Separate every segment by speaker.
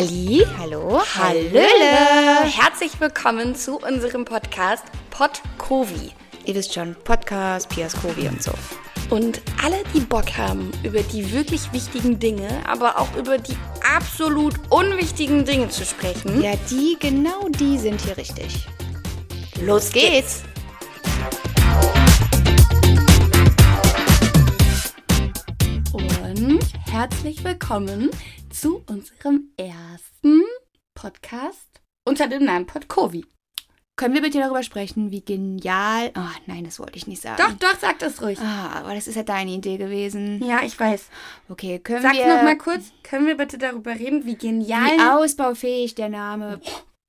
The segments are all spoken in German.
Speaker 1: Halli,
Speaker 2: hallo,
Speaker 1: hallöle. Herzlich willkommen zu unserem Podcast Podcovi.
Speaker 2: Ihr wisst schon, Podcast, Piaskovi und so.
Speaker 1: Und alle, die Bock haben, über die wirklich wichtigen Dinge, aber auch über die absolut unwichtigen Dinge zu sprechen.
Speaker 2: Ja, die, genau die sind hier richtig.
Speaker 1: Los geht's! Und herzlich willkommen zu unserem ersten Podcast unter dem Namen Podcovi.
Speaker 2: Können wir bitte darüber sprechen, wie genial. Oh, nein, das wollte ich nicht sagen.
Speaker 1: Doch, doch, sag das ruhig.
Speaker 2: Ah, aber das ist ja deine Idee gewesen.
Speaker 1: Ja, ich weiß.
Speaker 2: Okay, können
Speaker 1: Sag's
Speaker 2: wir.
Speaker 1: noch mal kurz. Können wir bitte darüber reden, wie genial.
Speaker 2: Wie ausbaufähig der Name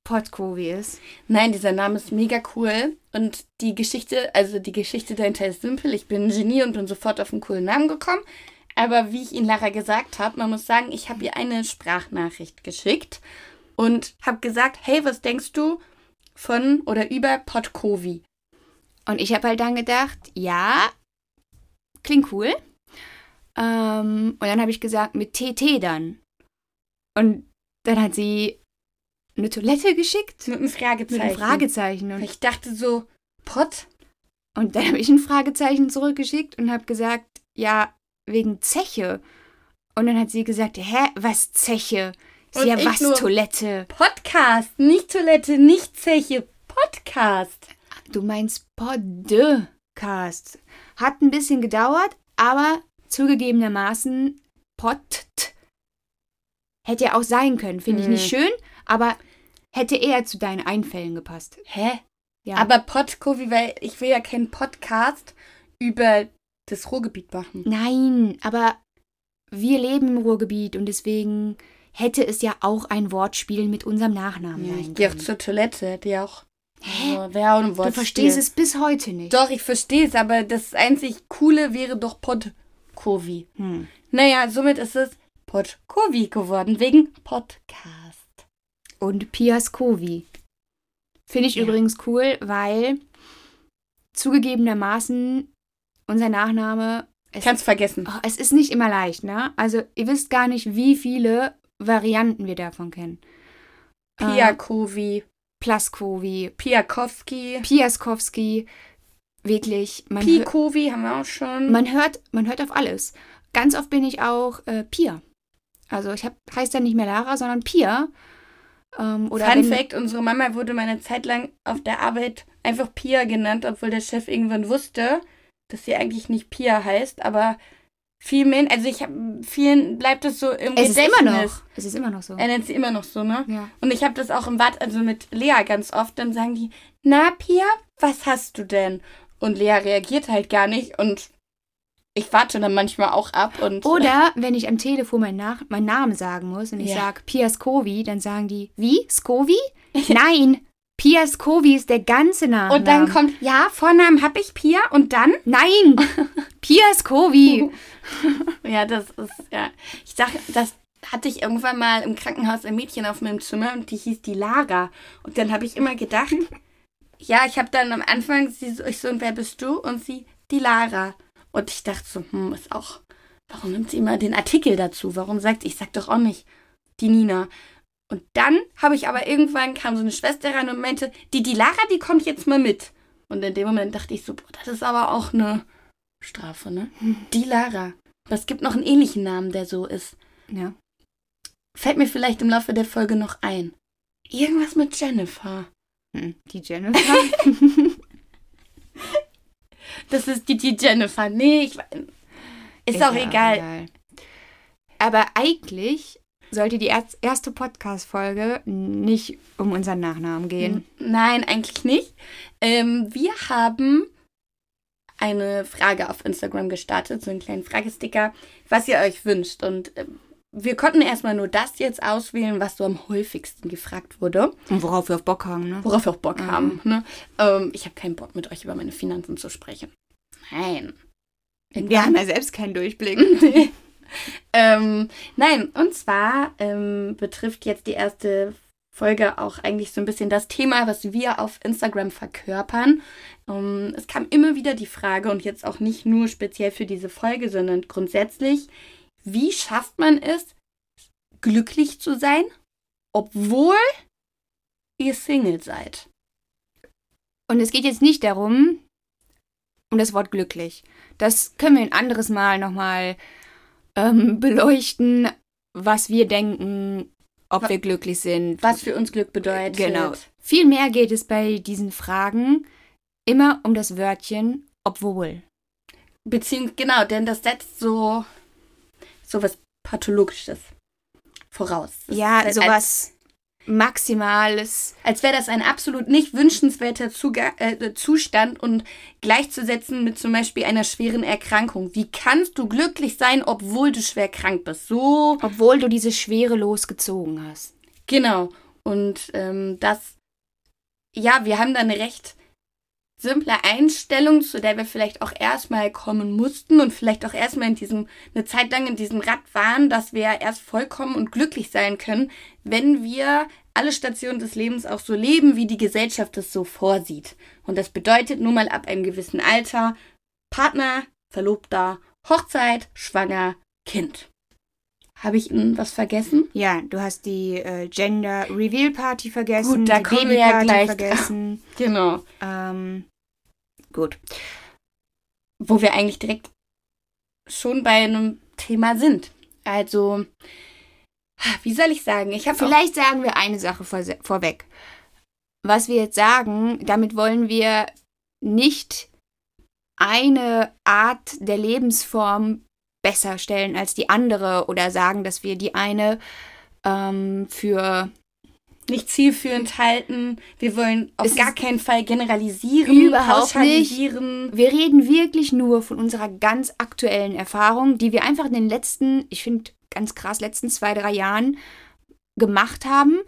Speaker 2: Podcovi ist.
Speaker 1: Nein, dieser Name ist mega cool. Und die Geschichte, also die Geschichte dahinter ist simpel. Ich bin ein Genie und bin sofort auf einen coolen Namen gekommen. Aber wie ich Ihnen Lara gesagt habe, man muss sagen, ich habe ihr eine Sprachnachricht geschickt und habe gesagt, hey, was denkst du von oder über Podcovi?
Speaker 2: Und ich habe halt dann gedacht, ja, klingt cool. Ähm, und dann habe ich gesagt, mit TT dann. Und dann hat sie eine Toilette geschickt.
Speaker 1: Mit einem Fragezeichen.
Speaker 2: Mit einem Fragezeichen. Und
Speaker 1: ich dachte so, Pot?
Speaker 2: Und dann habe ich ein Fragezeichen zurückgeschickt und habe gesagt, ja, wegen Zeche. Und dann hat sie gesagt, hä, was Zeche?
Speaker 1: Und
Speaker 2: ja, was
Speaker 1: nur,
Speaker 2: Toilette?
Speaker 1: Podcast, nicht Toilette, nicht Zeche, Podcast.
Speaker 2: Du meinst Podcast. Hat ein bisschen gedauert, aber zugegebenermaßen Pod hätte ja auch sein können. Finde ich
Speaker 1: Hm.
Speaker 2: nicht schön, aber hätte eher zu deinen Einfällen gepasst.
Speaker 1: Hä?
Speaker 2: Ja.
Speaker 1: Aber Podcovi, weil ich will ja keinen Podcast über das Ruhrgebiet machen.
Speaker 2: Nein, aber wir leben im Ruhrgebiet und deswegen hätte es ja auch ein Wortspiel mit unserem Nachnamen
Speaker 1: Ja, ich gehe auch zur Toilette, die auch.
Speaker 2: Hä?
Speaker 1: Ja, Wäre auch ein
Speaker 2: Du verstehst es bis heute nicht.
Speaker 1: Doch, ich verstehe es, aber das einzig Coole wäre doch Podcovi.
Speaker 2: Hm.
Speaker 1: Naja, somit ist es Podcovi geworden, wegen Podcast.
Speaker 2: Und Piaskovi. Finde ich
Speaker 1: Ja.
Speaker 2: übrigens cool, weil zugegebenermaßen unser Nachname. Es,
Speaker 1: Kannst vergessen.
Speaker 2: oh, es ist nicht immer leicht, ne? Also, ihr wisst gar nicht, wie viele Varianten wir davon kennen. Äh,
Speaker 1: Piakovi,
Speaker 2: Plaskovi,
Speaker 1: Piakowski,
Speaker 2: Piaskowski. Wirklich, man,
Speaker 1: Pikovi haben wir auch schon.
Speaker 2: man, hört, man hört auf alles. Ganz oft bin ich auch äh, Pia. Also, ich hab, heißt dann nicht mehr Lara, sondern Pia. Ähm, oder
Speaker 1: Fun Fact: Unsere Mama wurde mal eine Zeit lang auf der Arbeit einfach Pia genannt, obwohl der Chef irgendwann wusste, dass sie eigentlich nicht Pia heißt, aber vielen, also ich habe vielen bleibt es so im
Speaker 2: Es ist
Speaker 1: Gedächtnis.
Speaker 2: immer noch. Es ist immer noch so.
Speaker 1: Er nennt sie immer noch so, ne?
Speaker 2: Ja.
Speaker 1: Und ich habe das auch im Bad, also mit Lea ganz oft, dann sagen die, na Pia, was hast du denn? Und Lea reagiert halt gar nicht und ich warte dann manchmal auch ab und
Speaker 2: Oder wenn ich am Telefon meinen, Nach meinen Namen sagen muss und ich
Speaker 1: Ja.
Speaker 2: sage Pia Skovi, dann sagen die, wie? Skovi? Nein, Pia Skovi ist der ganze Name.
Speaker 1: und dann kommt, ja, Vornamen habe ich Pia und dann
Speaker 2: Nein, Pia Skovi.
Speaker 1: Ja, das ist, ja. Ich sag, das hatte ich irgendwann mal im Krankenhaus ein Mädchen auf meinem Zimmer und die hieß die Lara. Und dann habe ich immer gedacht, ja, ich habe dann am Anfang, sie so, ich so, und wer bist du? Und sie, die Lara. Und ich dachte so, hm, ist auch, warum nimmt sie immer den Artikel dazu? Warum sagt, ich sag doch auch nicht die Nina. Und dann habe ich aber irgendwann, kam so eine Schwester rein und meinte, die, die Lara, die kommt jetzt mal mit. Und in dem Moment dachte ich so, boah, das ist aber auch eine Strafe, ne? Die Lara. Aber es gibt noch einen ähnlichen Namen, der so ist.
Speaker 2: Ja.
Speaker 1: Fällt mir vielleicht im Laufe der Folge noch ein. Irgendwas mit Jennifer.
Speaker 2: Hm, Die Jennifer.
Speaker 1: Das ist die, die Jennifer. Nee, ich, we- ist, auch
Speaker 2: ja
Speaker 1: egal.
Speaker 2: Aber eigentlich sollte die erste Podcast-Folge nicht um unseren Nachnamen gehen.
Speaker 1: Nein, eigentlich nicht. Ähm, wir haben eine Frage auf Instagram gestartet, so einen kleinen Fragesticker, was ihr euch wünscht. Und ähm, wir konnten erstmal nur das jetzt auswählen, was so am häufigsten gefragt wurde,
Speaker 2: Und worauf wir auf Bock haben, ne?
Speaker 1: worauf wir auch Bock
Speaker 2: Mhm.
Speaker 1: haben. Ne? Ähm, ich habe keinen Bock, mit euch über meine Finanzen zu sprechen. Nein.
Speaker 2: Wir haben ja selbst keinen Durchblick.
Speaker 1: Ähm, nein, und zwar ähm, betrifft jetzt die erste Folge auch eigentlich so ein bisschen das Thema, was wir auf Instagram verkörpern. Ähm, es kam immer wieder die Frage, und jetzt auch nicht nur speziell für diese Folge, sondern grundsätzlich, wie schafft man es, glücklich zu sein obwohl ihr Single seid.
Speaker 2: Und es geht jetzt nicht darum, um das Wort glücklich. Das können wir ein anderes Mal nochmal ähm, beleuchten, was wir denken, ob wir glücklich sind.
Speaker 1: Was für uns Glück bedeutet.
Speaker 2: Genau. Vielmehr geht es bei diesen Fragen immer um das Wörtchen obwohl.
Speaker 1: Beziehungsweise, genau, denn das setzt so, so was Pathologisches voraus. Das
Speaker 2: Ja, sowas Maximales.
Speaker 1: Als wäre das ein absolut nicht wünschenswerter Zuga äh, Zustand und gleichzusetzen mit zum Beispiel einer schweren Erkrankung. Wie kannst du glücklich sein, obwohl du schwer krank bist? So,
Speaker 2: Obwohl du diese Schwere losgezogen hast.
Speaker 1: genau. Und ähm, das, ja, wir haben da eine recht simple Einstellung, zu der wir vielleicht auch erstmal kommen mussten und vielleicht auch erstmal in diesem, eine Zeit lang in diesem Rad waren, dass wir erst vollkommen und glücklich sein können, wenn wir alle Stationen des Lebens auch so leben, wie die Gesellschaft es so vorsieht. Und das bedeutet nun mal ab einem gewissen Alter Partner, Verlobter, Hochzeit, Schwanger, Kind. Habe ich Ihnen was vergessen?
Speaker 2: Ja, du hast die äh, Gender Reveal Party vergessen,
Speaker 1: Gut, da
Speaker 2: die
Speaker 1: kommen wir ja gleich
Speaker 2: vergessen.
Speaker 1: Genau.
Speaker 2: ähm, gut.
Speaker 1: Wo wir eigentlich direkt schon bei einem Thema sind. Also, wie soll ich sagen? Ich habe
Speaker 2: Vielleicht sagen wir eine Sache vor, vorweg. Was wir jetzt sagen, damit wollen wir nicht eine Art der Lebensform besser stellen als die andere oder sagen, dass wir die eine ähm, für
Speaker 1: nicht zielführend halten. Wir wollen auf
Speaker 2: Es
Speaker 1: gar keinen Fall generalisieren,
Speaker 2: Überhaupt
Speaker 1: pauschalisieren.
Speaker 2: Wir reden wirklich nur von unserer ganz aktuellen Erfahrung, die wir einfach in den letzten, ich finde ganz krass, letzten zwei, drei Jahren gemacht haben.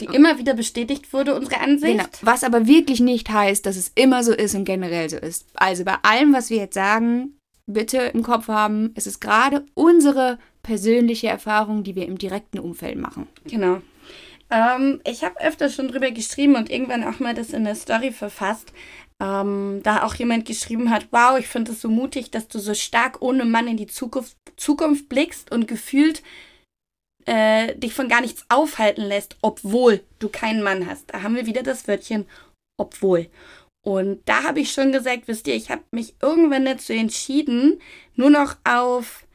Speaker 1: Die immer wieder bestätigt wurde, unsere Ansicht.
Speaker 2: Genau. Was aber wirklich nicht heißt, dass es immer so ist und generell so ist. Also bei allem, was wir jetzt sagen, bitte im Kopf haben, es ist gerade unsere persönliche Erfahrung, die wir im direkten Umfeld machen.
Speaker 1: Genau. Ähm, ich habe öfter schon drüber geschrieben und irgendwann auch mal das in der Story verfasst. Ähm, da auch jemand geschrieben hat, wow, ich finde es so mutig, dass du so stark ohne Mann in die Zukunft, Zukunft blickst und gefühlt äh, dich von gar nichts aufhalten lässt, obwohl du keinen Mann hast. Da haben wir wieder das Wörtchen obwohl. Und da habe ich schon gesagt, wisst ihr, ich habe mich irgendwann dazu entschieden, nur noch auf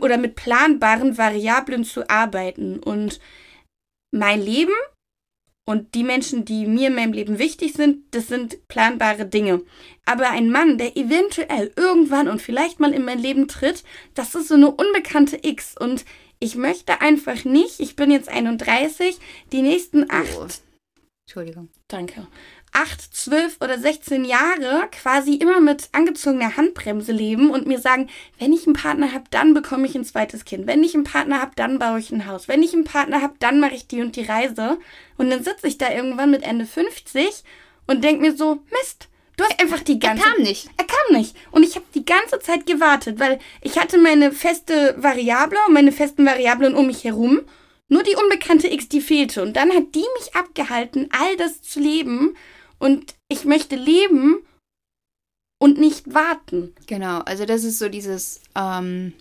Speaker 1: oder mit planbaren Variablen zu arbeiten und mein Leben und die Menschen, die mir in meinem Leben wichtig sind, das sind planbare Dinge. Aber ein Mann, der eventuell irgendwann und vielleicht mal in mein Leben tritt, das ist so eine unbekannte X. Und ich möchte einfach nicht, ich bin jetzt 31, die nächsten acht
Speaker 2: Entschuldigung.
Speaker 1: danke, 8, 12 oder 16 Jahre quasi immer mit angezogener Handbremse leben und mir sagen, wenn ich einen Partner habe, dann bekomme ich ein zweites Kind. Wenn ich einen Partner habe, dann baue ich ein Haus. Wenn ich einen Partner habe, dann mache ich die und die Reise. Und dann sitze ich da irgendwann mit Ende 50 und denke mir so, Mist, du hast einfach die
Speaker 2: Er
Speaker 1: ganze
Speaker 2: kam nicht.
Speaker 1: er kam nicht. Und ich habe die ganze Zeit gewartet, weil ich hatte meine feste Variable und meine festen Variablen um mich herum. Nur die unbekannte X, die fehlte. Und dann hat die mich abgehalten, all das zu leben. Und ich möchte leben und nicht warten.
Speaker 2: Genau, also das ist so dieses, ähm,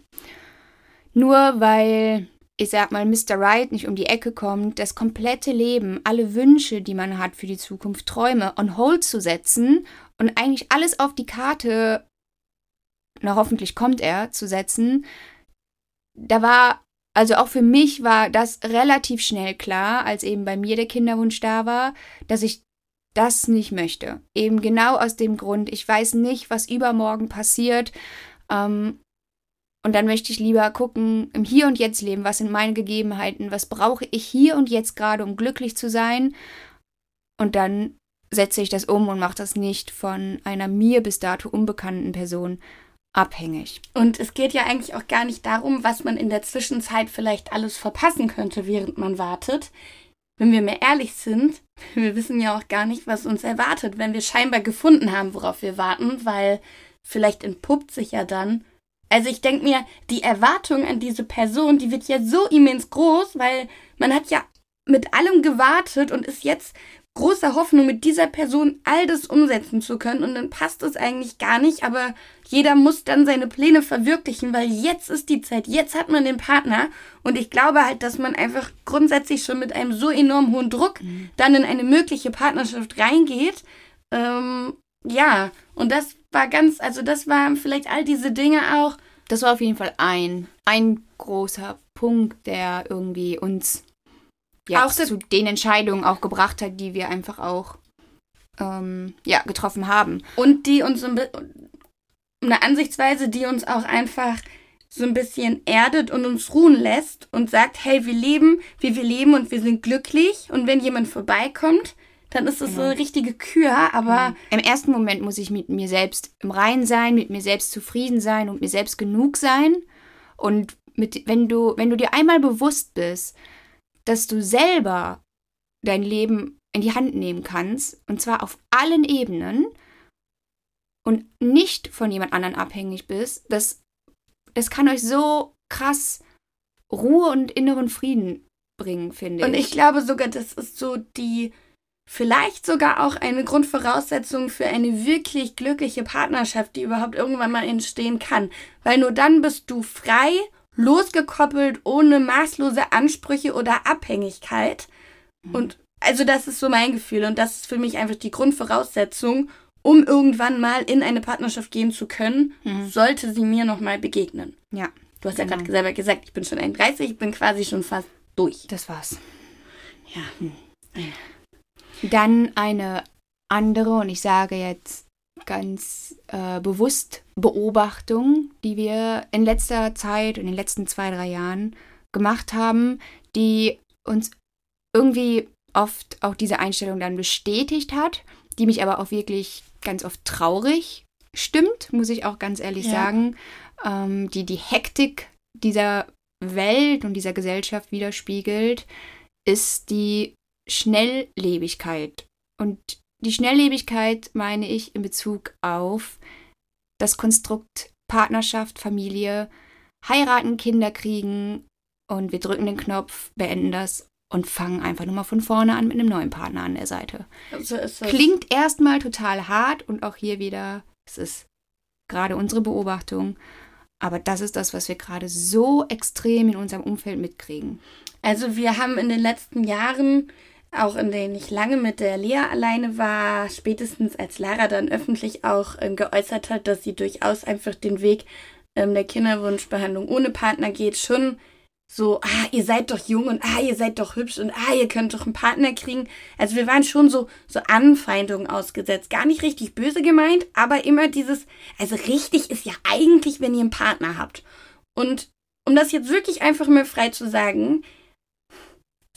Speaker 2: nur weil, ich sag mal, Mr. Right nicht um die Ecke kommt, das komplette Leben, alle Wünsche, die man hat für die Zukunft, Träume on hold zu setzen und eigentlich alles auf die Karte, na hoffentlich kommt er, zu setzen, da war, also auch für mich war das relativ schnell klar, als eben bei mir der Kinderwunsch da war, dass ich das nicht möchte. Eben genau aus dem Grund, ich weiß nicht, was übermorgen passiert. Ähm, und dann möchte ich lieber gucken, im Hier und Jetzt leben, was sind meine Gegebenheiten, was brauche ich hier und jetzt gerade, um glücklich zu sein. Und dann setze ich das um und mache das nicht von einer mir bis dato unbekannten Person abhängig.
Speaker 1: Und es geht ja eigentlich auch gar nicht darum, was man in der Zwischenzeit vielleicht alles verpassen könnte, während man wartet. Wenn wir mehr ehrlich sind, wir wissen ja auch gar nicht, was uns erwartet, wenn wir scheinbar gefunden haben, worauf wir warten, weil vielleicht entpuppt sich ja dann. Also ich denke mir, die Erwartung an diese Person, die wird ja so immens groß, weil man hat ja mit allem gewartet und ist jetzt großer Hoffnung, mit dieser Person all das umsetzen zu können und dann passt es eigentlich gar nicht, aber jeder muss dann seine Pläne verwirklichen, weil jetzt ist die Zeit, jetzt hat man den Partner und ich glaube halt, dass man einfach grundsätzlich schon mit einem so enorm hohen Druck mhm. dann in eine mögliche Partnerschaft reingeht. Ähm, ja, und das war ganz, also das waren vielleicht all diese Dinge auch.
Speaker 2: Das war auf jeden Fall ein, ein großer Punkt, der irgendwie uns ja, auch zu den Entscheidungen auch gebracht hat, die wir einfach auch ähm, ja, getroffen haben.
Speaker 1: Und die uns so ein eine Ansichtsweise, die uns auch einfach so ein bisschen erdet und uns ruhen lässt und sagt, hey, wir leben, wie wir leben und wir sind glücklich. Und wenn jemand vorbeikommt, dann ist es genau. so eine richtige Kür, aber.
Speaker 2: Mhm. Im ersten Moment muss ich mit mir selbst im Reinen sein, mit mir selbst zufrieden sein und mir selbst genug sein. Und mit, wenn du, wenn du dir einmal bewusst bist, dass du selber dein Leben in die Hand nehmen kannst, und zwar auf allen Ebenen und nicht von jemand anderen abhängig bist, das, das kann euch so krass Ruhe und inneren Frieden bringen, finde
Speaker 1: ich. Und ich glaube sogar, das ist so die, vielleicht sogar auch eine Grundvoraussetzung für eine wirklich glückliche Partnerschaft, die überhaupt irgendwann mal entstehen kann. Weil nur dann bist du frei losgekoppelt, ohne maßlose Ansprüche oder Abhängigkeit. Mhm. Und also das ist so mein Gefühl und das ist für mich einfach die Grundvoraussetzung, um irgendwann mal in eine Partnerschaft gehen zu können, mhm. sollte sie mir nochmal begegnen.
Speaker 2: Ja.
Speaker 1: Du hast genau. ja gerade selber gesagt, ich bin schon 31, ich bin quasi schon fast durch.
Speaker 2: Das war's.
Speaker 1: Ja. Hm.
Speaker 2: Dann eine andere, und ich sage jetzt ganz äh, bewusst Beobachtung, die wir in letzter Zeit, in den letzten zwei, drei Jahren gemacht haben, die uns irgendwie oft auch diese Einstellung dann bestätigt hat, die mich aber auch wirklich ganz oft traurig stimmt, muss ich auch ganz ehrlich ja. sagen, ähm, die die Hektik dieser Welt und dieser Gesellschaft widerspiegelt, ist die Schnelllebigkeit. Und die Schnelllebigkeit meine ich in Bezug auf das Konstrukt Partnerschaft, Familie, heiraten, Kinder kriegen und wir drücken den Knopf, beenden das und fangen einfach nur mal von vorne an mit einem neuen Partner an der Seite.
Speaker 1: So
Speaker 2: Klingt erstmal total hart und auch hier wieder, es ist gerade unsere Beobachtung, aber das ist das, was wir gerade so extrem in unserem Umfeld mitkriegen.
Speaker 1: Also wir haben in den letzten Jahren auch in denen ich lange mit der Lea alleine war, spätestens als Lara dann öffentlich auch ähm, geäußert hat, dass sie durchaus einfach den Weg ähm, der Kinderwunschbehandlung ohne Partner geht, schon so, ah, ihr seid doch jung und ah, ihr seid doch hübsch und ah, ihr könnt doch einen Partner kriegen. Also wir waren schon so, so Anfeindungen ausgesetzt. Gar nicht richtig böse gemeint, aber immer dieses, also richtig ist ja eigentlich, wenn ihr einen Partner habt. Und um das jetzt wirklich einfach mal frei zu sagen,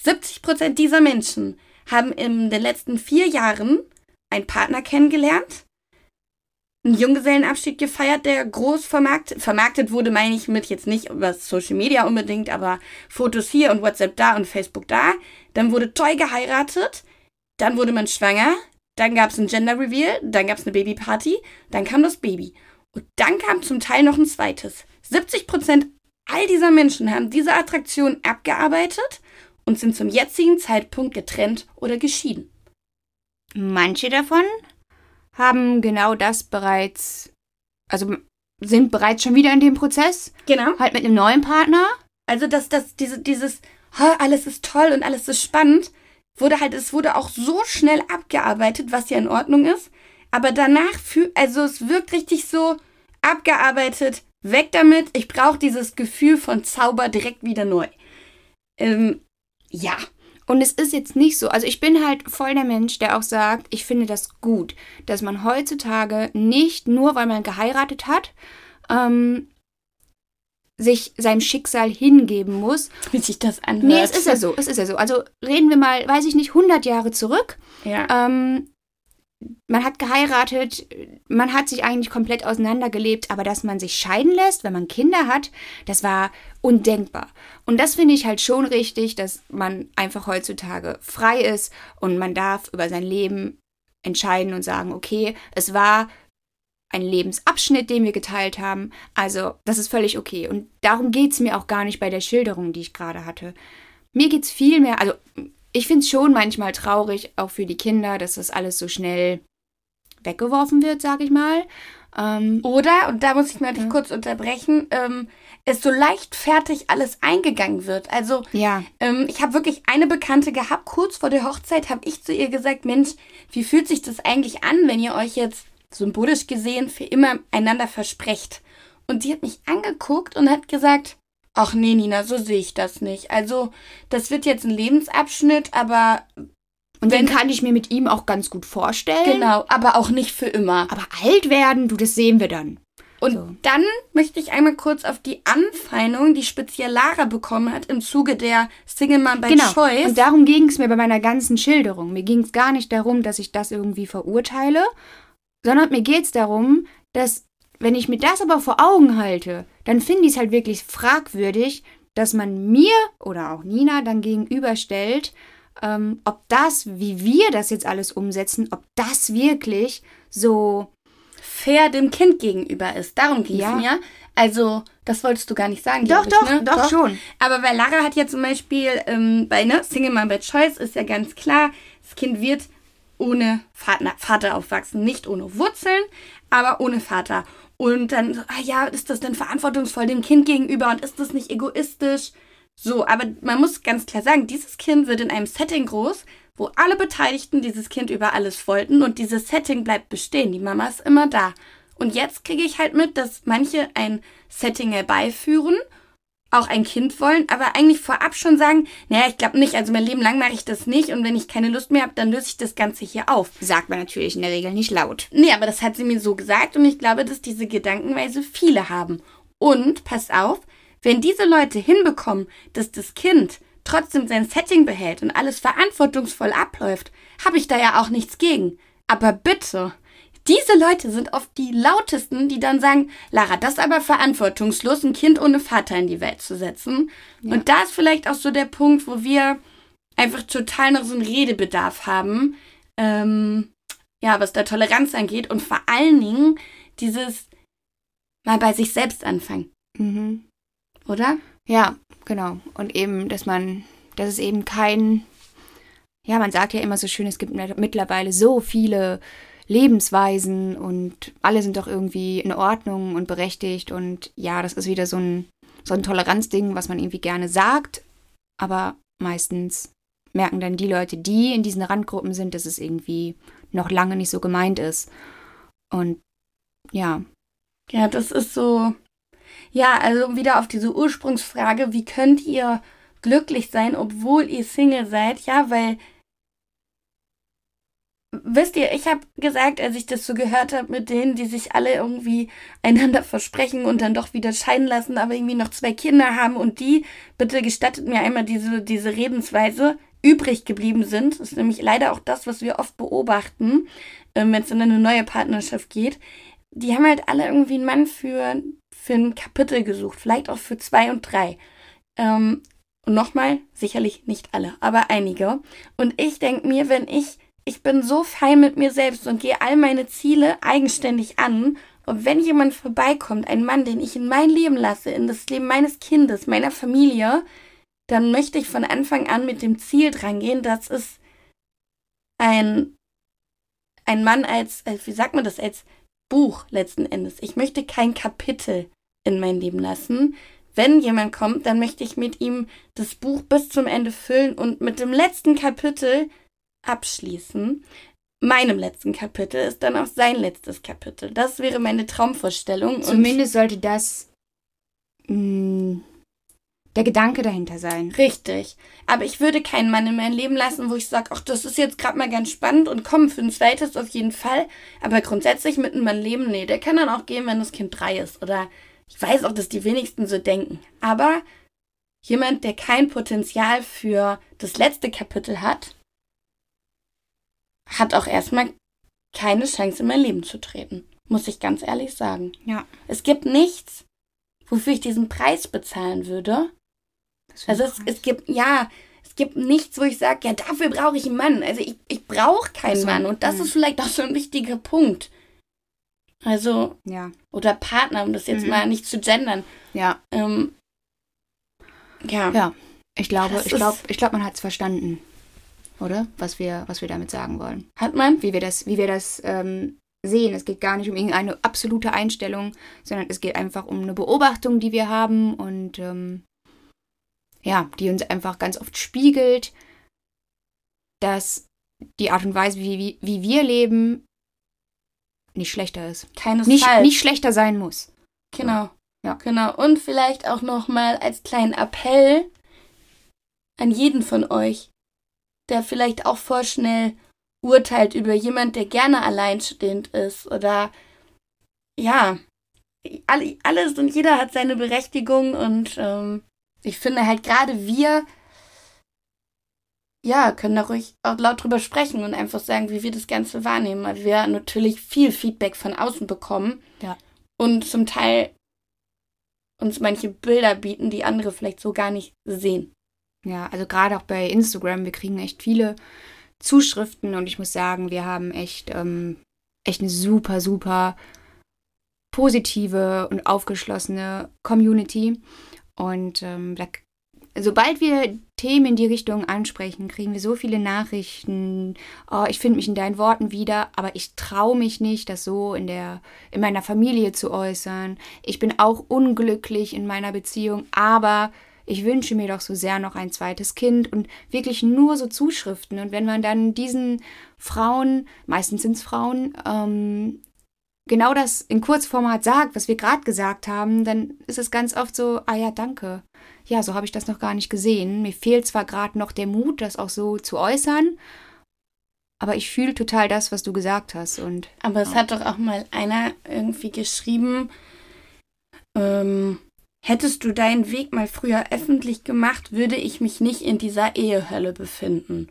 Speaker 1: 70 Prozent dieser Menschen haben in den letzten vier Jahren einen Partner kennengelernt, einen Junggesellenabschied gefeiert, der groß vermarktet, vermarktet wurde, meine ich mit jetzt nicht über Social Media unbedingt, aber Fotos hier und WhatsApp da und Facebook da. Dann wurde toll geheiratet, dann wurde man schwanger, dann gab es ein Gender Reveal, dann gab es eine Babyparty, dann kam das Baby. Und dann kam zum Teil noch ein zweites. 70 Prozent all dieser Menschen haben diese Attraktion abgearbeitet und sind zum jetzigen Zeitpunkt getrennt oder geschieden.
Speaker 2: Manche davon haben genau das bereits, also sind bereits schon wieder in dem Prozess.
Speaker 1: Genau.
Speaker 2: Halt mit einem neuen Partner.
Speaker 1: Also, dass das, diese, dieses, alles ist toll und alles ist spannend, wurde halt, es wurde auch so schnell abgearbeitet, was ja in Ordnung ist. Aber danach, also es wirkt richtig so abgearbeitet, weg damit. Ich brauche dieses Gefühl von Zauber direkt wieder neu. Ähm, ja.
Speaker 2: Und es ist jetzt nicht so, also ich bin halt voll der Mensch, der auch sagt, ich finde das gut, dass man heutzutage nicht nur, weil man geheiratet hat, ähm, sich seinem Schicksal hingeben muss.
Speaker 1: Wie sich das anhört.
Speaker 2: Nee, es ist ja so, es ist ja so. Also reden wir mal, weiß ich nicht, 100 Jahre zurück.
Speaker 1: Ja.
Speaker 2: Ähm, man hat geheiratet, man hat sich eigentlich komplett auseinandergelebt, aber dass man sich scheiden lässt, wenn man Kinder hat, das war undenkbar. Und das finde ich halt schon richtig, dass man einfach heutzutage frei ist und man darf über sein Leben entscheiden und sagen, okay, es war ein Lebensabschnitt, den wir geteilt haben. Also, das ist völlig okay. Und darum geht es mir auch gar nicht bei der Schilderung, die ich gerade hatte. Mir geht es viel mehr, also ich finde es schon manchmal traurig, auch für die Kinder, dass das alles so schnell weggeworfen wird, sag ich mal. Ähm,
Speaker 1: Oder, und da muss ich mal dich kurz unterbrechen, ähm, es so leichtfertig alles eingegangen wird. Also,
Speaker 2: ja.
Speaker 1: ähm, ich habe wirklich eine Bekannte gehabt, kurz vor der Hochzeit habe ich zu ihr gesagt, Mensch, wie fühlt sich das eigentlich an, wenn ihr euch jetzt symbolisch gesehen für immer einander versprecht? Und die hat mich angeguckt und hat gesagt, ach nee, Nina, so sehe ich das nicht. Also, das wird jetzt ein Lebensabschnitt, aber
Speaker 2: Und den kann ich mir mit ihm auch ganz gut vorstellen.
Speaker 1: genau, aber auch nicht für immer.
Speaker 2: Aber alt werden, du, das sehen wir dann.
Speaker 1: Und
Speaker 2: So.
Speaker 1: dann möchte ich einmal kurz auf die Anfeindung, die speziell Lara bekommen hat im Zuge der Single Mom by
Speaker 2: Genau.
Speaker 1: Choice.
Speaker 2: Und darum ging es mir bei meiner ganzen Schilderung. Mir ging es gar nicht darum, dass ich das irgendwie verurteile, sondern mir geht es darum, dass, wenn ich mir das aber vor Augen halte, dann finde ich es halt wirklich fragwürdig, dass man mir oder auch Nina dann gegenüberstellt, ähm, ob das, wie wir das jetzt alles umsetzen, ob das wirklich so
Speaker 1: fair dem Kind gegenüber ist. Darum ging es
Speaker 2: Ja.
Speaker 1: mir. Also, das wolltest du gar nicht sagen.
Speaker 2: Doch,
Speaker 1: ich,
Speaker 2: doch,
Speaker 1: ne?
Speaker 2: doch, schon.
Speaker 1: Aber weil Lara hat ja zum Beispiel ähm, bei ne, Single Mom by Choice ist ja ganz klar, das Kind wird ohne Vater, Vater aufwachsen. Nicht ohne Wurzeln, aber ohne Vater. Und dann, ah ja, ist das denn verantwortungsvoll dem Kind gegenüber und ist das nicht egoistisch? So, aber man muss ganz klar sagen, dieses Kind wird in einem Setting groß, wo alle Beteiligten dieses Kind über alles wollten und dieses Setting bleibt bestehen. Die Mama ist immer da. Und jetzt kriege ich halt mit, dass manche ein Setting herbeiführen, auch ein Kind wollen, aber eigentlich vorab schon sagen, naja, ich glaube nicht, also mein Leben lang mache ich das nicht und wenn ich keine Lust mehr habe, dann löse ich das Ganze hier auf.
Speaker 2: Sagt man natürlich in der Regel nicht laut.
Speaker 1: Nee, aber das hat sie mir so gesagt und ich glaube, dass diese Gedankenweise viele haben. Und, pass auf, wenn diese Leute hinbekommen, dass das Kind trotzdem sein Setting behält und alles verantwortungsvoll abläuft, habe ich da ja auch nichts gegen. Aber bitte, diese Leute sind oft die lautesten, die dann sagen, Lara, das ist aber verantwortungslos, ein Kind ohne Vater in die Welt zu setzen. Und da ist vielleicht auch so der Punkt, wo wir einfach total noch so einen Redebedarf haben. Ähm, ja, was da Toleranz angeht und vor allen Dingen dieses mal bei sich selbst anfangen,
Speaker 2: Mhm.
Speaker 1: oder?
Speaker 2: Ja, genau. Und eben, dass man, dass es eben kein, ja, man sagt ja immer so schön, es gibt mittlerweile so viele Lebensweisen und alle sind doch irgendwie in Ordnung und berechtigt und ja, das ist wieder so ein, so ein Toleranzding, was man irgendwie gerne sagt, aber meistens merken dann die Leute, die in diesen Randgruppen sind, dass es irgendwie noch lange nicht so gemeint ist. Und ja,
Speaker 1: Ja, das ist so. Ja, also wieder auf diese Ursprungsfrage, wie könnt ihr glücklich sein, obwohl ihr Single seid? Ja, weil wisst ihr, ich habe gesagt, als ich das so gehört habe mit denen, die sich alle irgendwie einander versprechen und dann doch wieder scheiden lassen, aber irgendwie noch zwei Kinder haben und die, bitte gestattet mir einmal diese, diese Redensweise, übrig geblieben sind. Das ist nämlich leider auch das, was wir oft beobachten, ähm, wenn es in eine neue Partnerschaft geht. Die haben halt alle irgendwie einen Mann für, für ein Kapitel gesucht, vielleicht auch für zwei und drei. Ähm, und nochmal, sicherlich nicht alle, aber einige. Und ich denke mir, wenn ich, ich bin so fein mit mir selbst und gehe all meine Ziele eigenständig an. Und wenn jemand vorbeikommt, ein Mann, den ich in mein Leben lasse, in das Leben meines Kindes, meiner Familie, dann möchte ich von Anfang an mit dem Ziel drangehen, dass es ein, ein Mann als, als, wie sagt man das, als Buch letzten Endes. Ich möchte kein Kapitel in mein Leben lassen. Wenn jemand kommt, dann möchte ich mit ihm das Buch bis zum Ende füllen und mit dem letzten Kapitel abschließen. Meinem letzten Kapitel ist dann auch sein letztes Kapitel. Das wäre meine Traumvorstellung.
Speaker 2: Zumindest sollte das mh, der Gedanke dahinter sein.
Speaker 1: Richtig. Aber ich würde keinen Mann in mein Leben lassen, wo ich sage, ach, das ist jetzt gerade mal ganz spannend und komm, für ein zweites auf jeden Fall. Aber grundsätzlich mit einem Mann leben, nee, der kann dann auch gehen, wenn das Kind drei ist. Oder ich weiß auch, dass die wenigsten so denken. Aber jemand, der kein Potenzial für das letzte Kapitel hat, hat auch erstmal keine Chance in mein Leben zu treten. Muss ich ganz ehrlich sagen.
Speaker 2: Ja.
Speaker 1: Es gibt nichts, wofür ich diesen Preis bezahlen würde. Also es, es gibt, ja, es gibt nichts, wo ich sage, ja, dafür brauche ich einen Mann. Also ich, ich brauche keinen
Speaker 2: Ach so,
Speaker 1: Mann. Und das
Speaker 2: mhm.
Speaker 1: ist vielleicht auch so ein wichtiger Punkt. Also,
Speaker 2: Ja,
Speaker 1: oder Partner, um das jetzt
Speaker 2: Mhm.
Speaker 1: mal nicht zu gendern.
Speaker 2: ja,
Speaker 1: Ähm, ja.
Speaker 2: ja. Ich glaube,
Speaker 1: Das
Speaker 2: ich glaube, ich glaube, man hat es verstanden. Oder? Was wir, was wir damit sagen wollen.
Speaker 1: Hat man?
Speaker 2: Wie wir das, wie wir das ähm, sehen. Es geht gar nicht um irgendeine absolute Einstellung, sondern es geht einfach um eine Beobachtung, die wir haben und ähm, ja, die uns einfach ganz oft spiegelt, dass die Art und Weise, wie, wie, wie wir leben, nicht schlechter ist.
Speaker 1: Keinesfalls.
Speaker 2: Nicht, nicht schlechter sein muss.
Speaker 1: Genau.
Speaker 2: Ja.
Speaker 1: Genau. Und vielleicht auch nochmal als kleinen Appell an jeden von euch, der vielleicht auch vorschnell urteilt über jemand, der gerne alleinstehend ist oder ja, alle, alles und jeder hat seine Berechtigung und ähm, ich finde halt gerade wir ja, können da ruhig auch laut drüber sprechen und einfach sagen, wie wir das Ganze wahrnehmen, weil wir natürlich viel Feedback von außen bekommen.
Speaker 2: Ja.
Speaker 1: Und zum Teil uns manche Bilder bieten, die andere vielleicht so gar nicht sehen.
Speaker 2: Ja, also gerade auch bei Instagram, wir kriegen echt viele Zuschriften und ich muss sagen, wir haben echt, ähm, echt eine super, super positive und aufgeschlossene Community. Und ähm, da, sobald wir Themen in die Richtung ansprechen, kriegen wir so viele Nachrichten. Oh, ich finde mich in deinen Worten wieder, aber ich traue mich nicht, das so in der in meiner Familie zu äußern. Ich bin auch unglücklich in meiner Beziehung, aber ich wünsche mir doch so sehr noch ein zweites Kind und wirklich nur so Zuschriften. Und wenn man dann diesen Frauen, meistens sind es Frauen, ähm, genau das in Kurzformat sagt, was wir gerade gesagt haben, dann ist es ganz oft so, ah ja, danke. Ja, so habe ich das noch gar nicht gesehen. Mir fehlt zwar gerade noch der Mut, das auch so zu äußern, aber ich fühle total das, was du gesagt hast. Und,
Speaker 1: Aber es
Speaker 2: ja.
Speaker 1: hat doch auch mal einer irgendwie geschrieben, ähm, hättest du deinen Weg mal früher öffentlich gemacht, würde ich mich nicht in dieser Ehehölle befinden.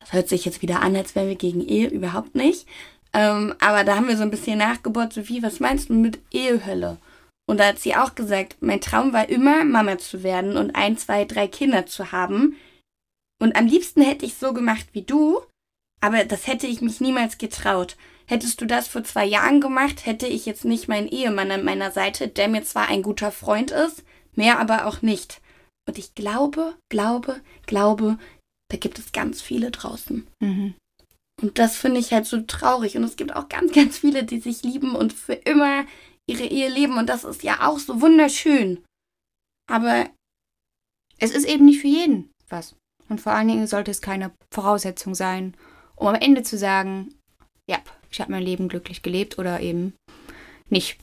Speaker 1: Das hört sich jetzt wieder an, als wären wir gegen Ehe, überhaupt nicht. Ähm, aber da haben wir so ein bisschen nachgebohrt, so wie, was meinst du mit Ehehölle? Und da hat sie auch gesagt, mein Traum war immer, Mama zu werden und ein, zwei, drei Kinder zu haben. Und am liebsten hätte ich so gemacht wie du, aber das hätte ich mich niemals getraut. Hättest du das vor zwei Jahren gemacht, hätte ich jetzt nicht meinen Ehemann an meiner Seite, der mir zwar ein guter Freund ist, mehr aber auch nicht. Und ich glaube, glaube, glaube, da gibt es ganz viele draußen.
Speaker 2: Mhm.
Speaker 1: Und das finde ich halt so traurig. Und es gibt auch ganz, ganz viele, die sich lieben und für immer ihre Ehe leben. Und das ist ja auch so wunderschön. Aber
Speaker 2: Es ist eben nicht für jeden was. Und vor allen Dingen sollte es keine Voraussetzung sein, um am Ende zu sagen, ja, ich habe mein Leben glücklich gelebt oder eben nicht.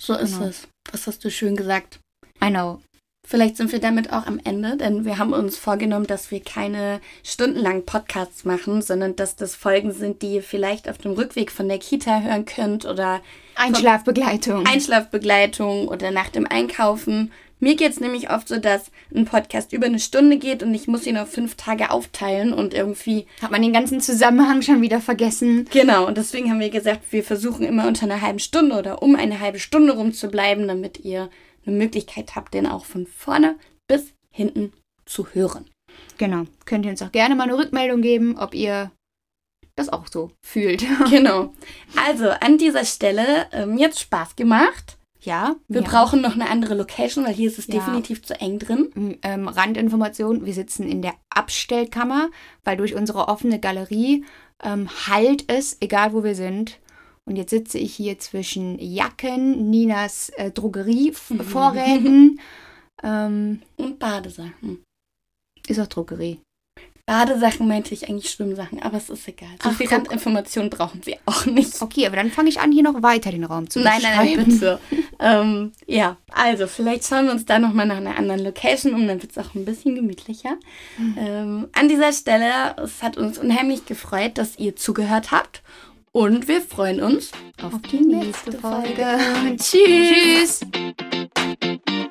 Speaker 1: so ist
Speaker 2: Genau.
Speaker 1: es. Das hast du schön gesagt.
Speaker 2: I know.
Speaker 1: Vielleicht sind wir damit auch am Ende, denn wir haben uns vorgenommen, dass wir keine stundenlangen Podcasts machen, sondern dass das Folgen sind, die ihr vielleicht auf dem Rückweg von der Kita hören könnt oder
Speaker 2: Einschlafbegleitung.
Speaker 1: Einschlafbegleitung oder nach dem Einkaufen. Mir geht es nämlich oft so, dass ein Podcast über eine Stunde geht und ich muss ihn auf fünf Tage aufteilen und irgendwie.
Speaker 2: Hat man den ganzen Zusammenhang schon wieder vergessen.
Speaker 1: Genau, und deswegen haben wir gesagt, wir versuchen immer unter einer halben Stunde oder um eine halbe Stunde rumzubleiben, damit ihr eine Möglichkeit habt, den auch von vorne bis hinten zu hören.
Speaker 2: Genau. Könnt ihr uns auch gerne mal eine Rückmeldung geben, ob ihr das auch so fühlt.
Speaker 1: Genau. Also an dieser Stelle ähm, jetzt Spaß gemacht.
Speaker 2: Ja.
Speaker 1: Wir
Speaker 2: ja.
Speaker 1: brauchen noch eine andere Location, weil hier ist es
Speaker 2: Ja.
Speaker 1: definitiv zu eng drin.
Speaker 2: ähm, Randinformation, wir sitzen in der Abstellkammer, weil durch unsere offene Galerie ähm, halt es, egal wo wir sind. Und jetzt sitze ich hier zwischen Jacken, Ninas äh, Drogerievorräten. ähm,
Speaker 1: Und Badesachen.
Speaker 2: ist auch Drogerie.
Speaker 1: Badesachen meinte ich eigentlich Schwimmsachen, aber es ist egal. So
Speaker 2: Ach,
Speaker 1: viel. Randinformationen brauchen wir auch nicht.
Speaker 2: Okay, aber dann fange ich an, hier noch weiter den Raum zu
Speaker 1: Nein, nein, nein, bitte. ähm, ja, also vielleicht schauen wir uns da nochmal nach einer anderen Location um, dann wird es auch ein bisschen gemütlicher. Ähm, an dieser Stelle, es hat uns unheimlich gefreut, dass ihr zugehört habt und wir freuen uns
Speaker 2: Auf die nächste Folge.
Speaker 1: Tschüss.
Speaker 2: Tschüss.